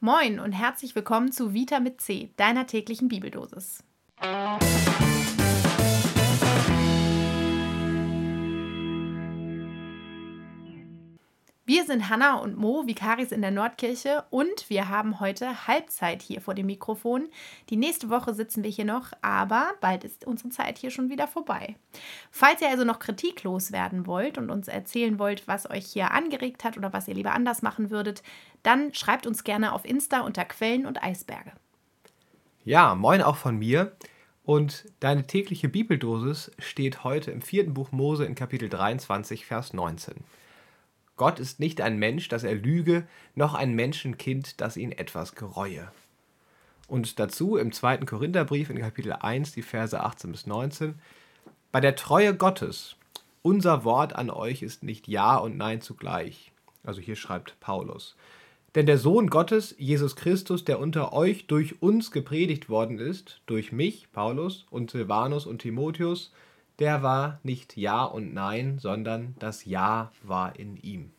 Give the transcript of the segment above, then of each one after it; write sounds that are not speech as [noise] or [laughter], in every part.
Moin und herzlich willkommen zu Vita mit C, deiner täglichen Bibeldosis. Wir sind Hanna und Mo, Vikaris in der Nordkirche und wir haben heute Halbzeit hier vor dem Mikrofon. Die nächste Woche sitzen wir hier noch, aber bald ist unsere Zeit hier schon wieder vorbei. Falls ihr also noch kritiklos werden wollt und uns erzählen wollt, was euch hier angeregt hat oder was ihr lieber anders machen würdet, dann schreibt uns gerne auf Insta unter Quellen und Eisberge. Ja, moin auch von mir. Und deine tägliche Bibeldosis steht heute im vierten Buch Mose in Kapitel 23, Vers 19. Gott ist nicht ein Mensch, dass er lüge, noch ein Menschenkind, das ihn etwas gereue. Und dazu im zweiten Korintherbrief in Kapitel 1, die Verse 18 bis 19. Bei der Treue Gottes, unser Wort an euch ist nicht Ja und Nein zugleich. Also hier schreibt Paulus. Denn der Sohn Gottes, Jesus Christus, der unter euch durch uns gepredigt worden ist, durch mich, Paulus, und Silvanus und Timotheus, der war nicht Ja und Nein, sondern das Ja war in ihm.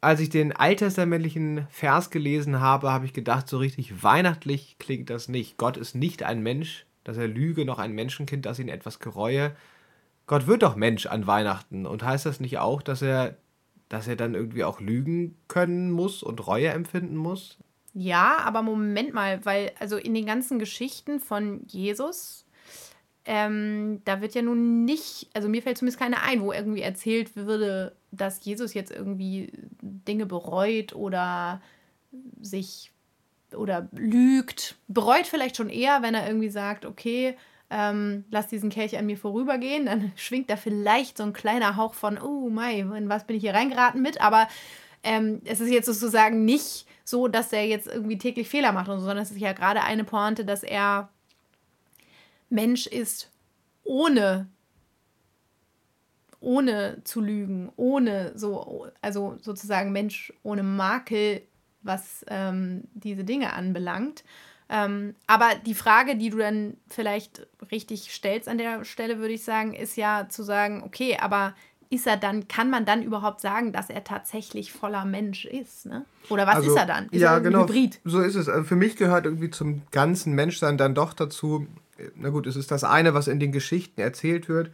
Als ich den alttestamentlichen Vers gelesen habe, habe ich gedacht, so richtig weihnachtlich klingt das nicht. Gott ist nicht ein Mensch, dass er lüge, noch ein Menschenkind, das ihn etwas gereue. Gott wird doch Mensch an Weihnachten. Und heißt das nicht auch, dass er, dass er dann irgendwie auch lügen können muss und Reue empfinden muss? Ja, aber Moment mal, weil also in den ganzen Geschichten von Jesus ähm, da wird ja nun nicht, also mir fällt zumindest keine ein, wo irgendwie erzählt würde, dass Jesus jetzt irgendwie Dinge bereut oder sich oder lügt. Bereut vielleicht schon eher, wenn er irgendwie sagt, okay, ähm, lass diesen Kelch an mir vorübergehen, dann [laughs] schwingt da vielleicht so ein kleiner Hauch von, oh mei, in was bin ich hier reingeraten mit, aber ähm, es ist jetzt sozusagen nicht so, dass er jetzt irgendwie täglich Fehler macht, sondern es ist ja gerade eine Pointe, dass er Mensch ist, ohne ohne zu lügen, ohne so, also sozusagen Mensch ohne Makel, was ähm, diese Dinge anbelangt. Ähm, aber die Frage, die du dann vielleicht richtig stellst an der Stelle, würde ich sagen, ist ja zu sagen, okay, aber ist er dann, kann man dann überhaupt sagen, dass er tatsächlich voller Mensch ist? Ne? Oder was also, ist er dann? Ist ja, er genau. Hybrid? So ist es. Also für mich gehört irgendwie zum ganzen Menschsein dann doch dazu, na gut, es ist das eine, was in den Geschichten erzählt wird,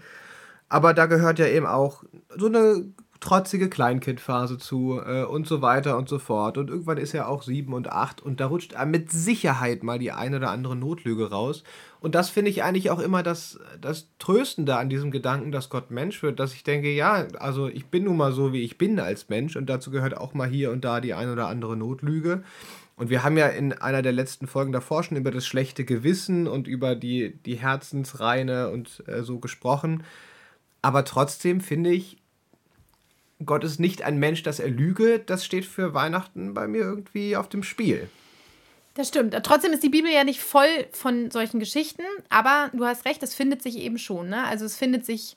aber da gehört ja eben auch so eine trotzige Kleinkindphase zu äh, und so weiter und so fort. Und irgendwann ist er auch sieben und acht und da rutscht er mit Sicherheit mal die eine oder andere Notlüge raus. Und das finde ich eigentlich auch immer das, das Tröstende an diesem Gedanken, dass Gott Mensch wird, dass ich denke, ja, also ich bin nun mal so, wie ich bin als Mensch und dazu gehört auch mal hier und da die eine oder andere Notlüge. Und wir haben ja in einer der letzten Folgen davor schon über das schlechte Gewissen und über die, die Herzensreine und äh, so gesprochen. Aber trotzdem finde ich, Gott ist nicht ein Mensch, dass er lüge. Das steht für Weihnachten bei mir irgendwie auf dem Spiel. Das stimmt. Trotzdem ist die Bibel ja nicht voll von solchen Geschichten, aber du hast recht, es findet sich eben schon. Ne? Also es findet sich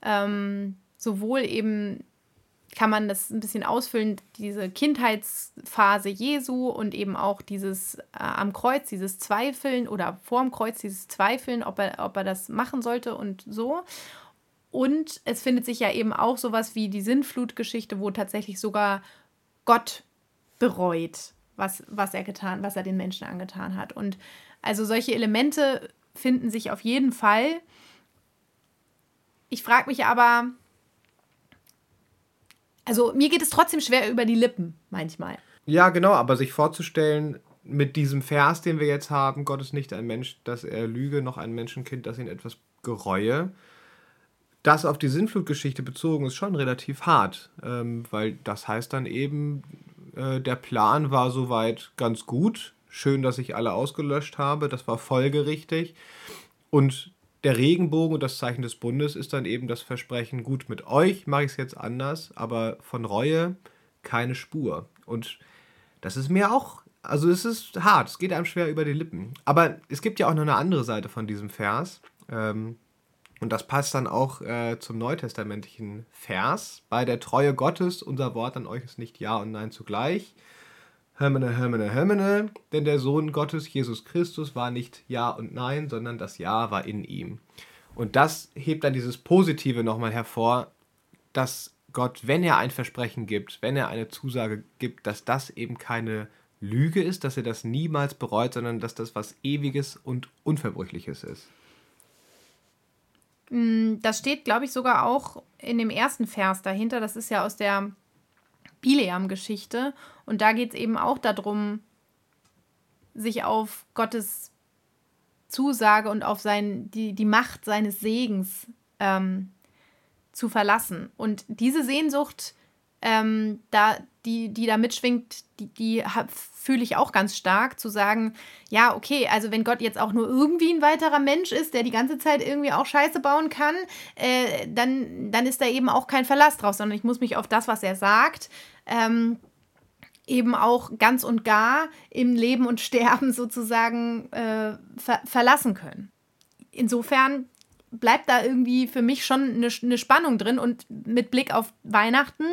ähm, sowohl eben kann man das ein bisschen ausfüllen, diese Kindheitsphase Jesu und eben auch dieses äh, am Kreuz, dieses Zweifeln oder vorm Kreuz, dieses Zweifeln, ob er, ob er das machen sollte und so. Und es findet sich ja eben auch sowas wie die Sinnflutgeschichte, wo tatsächlich sogar Gott bereut, was, was er getan, was er den Menschen angetan hat. Und also solche Elemente finden sich auf jeden Fall. Ich frage mich aber, also mir geht es trotzdem schwer über die Lippen manchmal. Ja, genau, aber sich vorzustellen, mit diesem Vers, den wir jetzt haben, Gott ist nicht ein Mensch, dass er lüge, noch ein Menschenkind, das ihn etwas gereue. Das auf die Sinnflutgeschichte bezogen ist schon relativ hart, ähm, weil das heißt dann eben, äh, der Plan war soweit ganz gut. Schön, dass ich alle ausgelöscht habe, das war folgerichtig. Und der Regenbogen und das Zeichen des Bundes ist dann eben das Versprechen, gut, mit euch mache ich es jetzt anders, aber von Reue keine Spur. Und das ist mir auch, also es ist hart, es geht einem schwer über die Lippen. Aber es gibt ja auch noch eine andere Seite von diesem Vers. Ähm, und das passt dann auch äh, zum neutestamentlichen Vers. Bei der Treue Gottes, unser Wort an euch ist nicht Ja und Nein zugleich. Hermene, Hermene, Hermene, denn der Sohn Gottes, Jesus Christus, war nicht Ja und Nein, sondern das Ja war in ihm. Und das hebt dann dieses Positive nochmal hervor, dass Gott, wenn er ein Versprechen gibt, wenn er eine Zusage gibt, dass das eben keine Lüge ist, dass er das niemals bereut, sondern dass das was Ewiges und Unverbrüchliches ist. Mm, das steht, glaube ich, sogar auch in dem ersten Vers dahinter. Das ist ja aus der Bileam-Geschichte. Und da geht es eben auch darum, sich auf Gottes Zusage und auf sein, die, die Macht seines Segens ähm, zu verlassen. Und diese Sehnsucht, ähm, da, die, die da mitschwingt, die, die fühle ich auch ganz stark, zu sagen, ja, okay, also wenn Gott jetzt auch nur irgendwie ein weiterer Mensch ist, der die ganze Zeit irgendwie auch Scheiße bauen kann, äh, dann, dann ist da eben auch kein Verlass drauf, sondern ich muss mich auf das, was er sagt, ähm, eben auch ganz und gar im Leben und Sterben [laughs] sozusagen äh, ver verlassen können. Insofern bleibt da irgendwie für mich schon eine, eine Spannung drin und mit Blick auf Weihnachten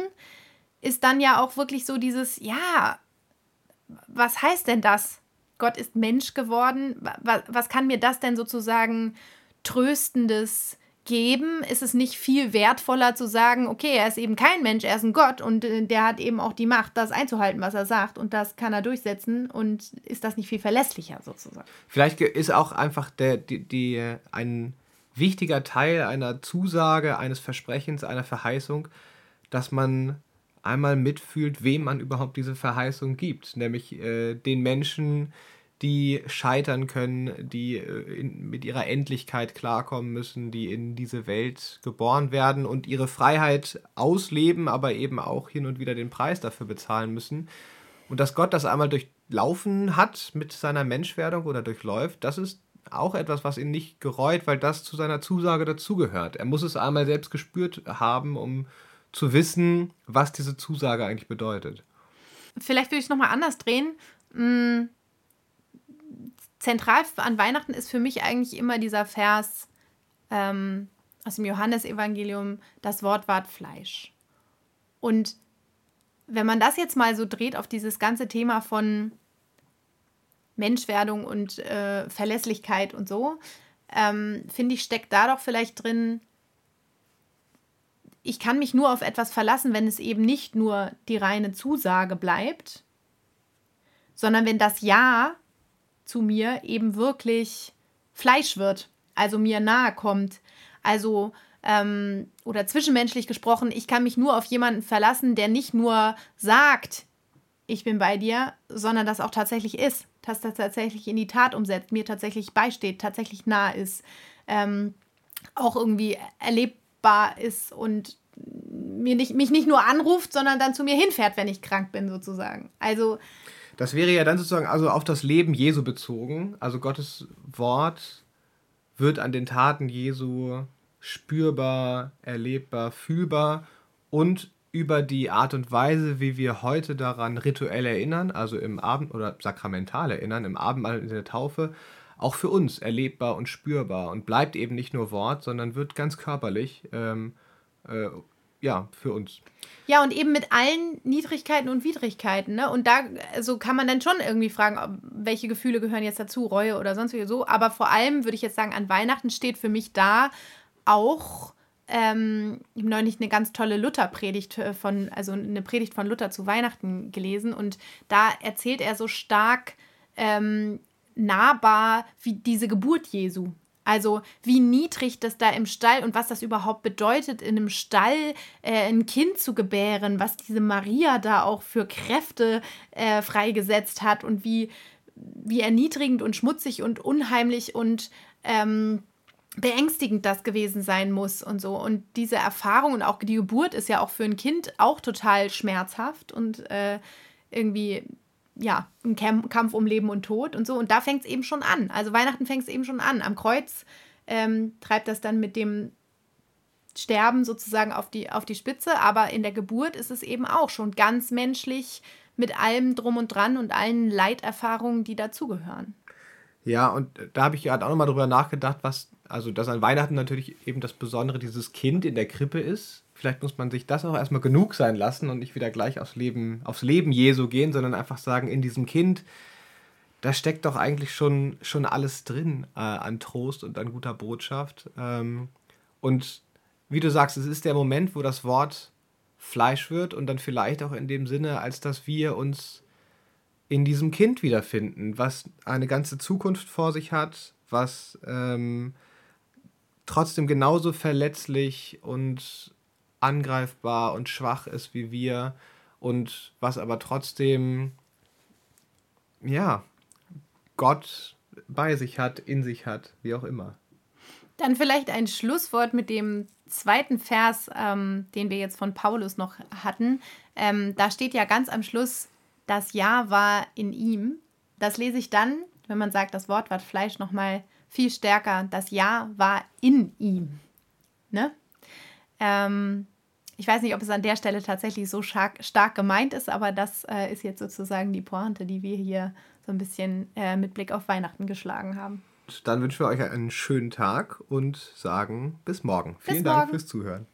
ist dann ja auch wirklich so dieses, ja, was heißt denn das? Gott ist Mensch geworden. Was, was kann mir das denn sozusagen Tröstendes geben? Ist es nicht viel wertvoller zu sagen, okay, er ist eben kein Mensch, er ist ein Gott und äh, der hat eben auch die Macht, das einzuhalten, was er sagt und das kann er durchsetzen und ist das nicht viel verlässlicher sozusagen? Vielleicht ist auch einfach der, die, die, ein wichtiger Teil einer Zusage, eines Versprechens, einer Verheißung, dass man einmal mitfühlt, wem man überhaupt diese Verheißung gibt, nämlich äh, den Menschen, die scheitern können, die äh, in, mit ihrer Endlichkeit klarkommen müssen, die in diese Welt geboren werden und ihre Freiheit ausleben, aber eben auch hin und wieder den Preis dafür bezahlen müssen. Und dass Gott das einmal durchlaufen hat mit seiner Menschwerdung oder durchläuft, das ist auch etwas, was ihn nicht gereut, weil das zu seiner Zusage dazugehört. Er muss es einmal selbst gespürt haben, um zu wissen, was diese Zusage eigentlich bedeutet. Vielleicht würde ich es nochmal anders drehen. Hm, zentral an Weihnachten ist für mich eigentlich immer dieser Vers ähm, aus dem Johannesevangelium, das Wort ward Fleisch. Und wenn man das jetzt mal so dreht auf dieses ganze Thema von Menschwerdung und äh, Verlässlichkeit und so, ähm, finde ich, steckt da doch vielleicht drin, ich kann mich nur auf etwas verlassen, wenn es eben nicht nur die reine Zusage bleibt, sondern wenn das Ja zu mir eben wirklich Fleisch wird, also mir nahe kommt. Also, ähm, oder zwischenmenschlich gesprochen, ich kann mich nur auf jemanden verlassen, der nicht nur sagt, ich bin bei dir, sondern das auch tatsächlich ist, dass das tatsächlich in die Tat umsetzt, mir tatsächlich beisteht, tatsächlich nah ist, ähm, auch irgendwie erlebbar ist und mir nicht, mich nicht nur anruft, sondern dann zu mir hinfährt, wenn ich krank bin, sozusagen. Also. Das wäre ja dann sozusagen also auf das Leben Jesu bezogen. Also Gottes Wort wird an den Taten Jesu spürbar, erlebbar, fühlbar und über die Art und Weise, wie wir heute daran rituell erinnern, also im Abend oder sakramental erinnern, im Abendmahl in der Taufe, auch für uns erlebbar und spürbar und bleibt eben nicht nur Wort, sondern wird ganz körperlich. Ähm, äh, ja, für uns. Ja, und eben mit allen Niedrigkeiten und Widrigkeiten. Ne? Und da also kann man dann schon irgendwie fragen, welche Gefühle gehören jetzt dazu, Reue oder sonst wie so. Aber vor allem würde ich jetzt sagen, an Weihnachten steht für mich da auch. Ähm, ich habe neulich eine ganz tolle Luther-Predigt äh, von, also eine Predigt von Luther zu Weihnachten gelesen und da erzählt er so stark ähm, nahbar wie diese Geburt Jesu. Also wie niedrig das da im Stall und was das überhaupt bedeutet, in einem Stall äh, ein Kind zu gebären, was diese Maria da auch für Kräfte äh, freigesetzt hat und wie, wie erniedrigend und schmutzig und unheimlich und ähm, beängstigend das gewesen sein muss und so. Und diese Erfahrung und auch die Geburt ist ja auch für ein Kind auch total schmerzhaft und äh, irgendwie ja, ein Kampf um Leben und Tod und so. Und da fängt es eben schon an. Also Weihnachten fängt es eben schon an. Am Kreuz ähm, treibt das dann mit dem Sterben sozusagen auf die, auf die Spitze. Aber in der Geburt ist es eben auch schon ganz menschlich mit allem drum und dran und allen Leiterfahrungen, die dazugehören. Ja, und da habe ich gerade auch nochmal drüber nachgedacht, was, also dass an Weihnachten natürlich eben das Besondere dieses Kind in der Krippe ist vielleicht muss man sich das auch erstmal genug sein lassen und nicht wieder gleich aufs Leben, aufs Leben Jesu gehen, sondern einfach sagen, in diesem Kind, da steckt doch eigentlich schon, schon alles drin äh, an Trost und an guter Botschaft. Ähm, und wie du sagst, es ist der Moment, wo das Wort Fleisch wird und dann vielleicht auch in dem Sinne, als dass wir uns in diesem Kind wiederfinden, was eine ganze Zukunft vor sich hat, was ähm, trotzdem genauso verletzlich und angreifbar und schwach ist wie wir und was aber trotzdem, ja, Gott bei sich hat, in sich hat, wie auch immer. Dann vielleicht ein Schlusswort mit dem zweiten Vers, ähm, den wir jetzt von Paulus noch hatten. Ähm, da steht ja ganz am Schluss, das Ja war in ihm. Das lese ich dann, wenn man sagt, das Wort war Fleisch, nochmal viel stärker. Das Ja war in ihm. Ne? Ähm, ich weiß nicht, ob es an der Stelle tatsächlich so stark, stark gemeint ist, aber das äh, ist jetzt sozusagen die Pointe, die wir hier so ein bisschen äh, mit Blick auf Weihnachten geschlagen haben. Dann wünschen wir euch einen schönen Tag und sagen bis morgen. Bis Vielen morgen. Dank fürs Zuhören.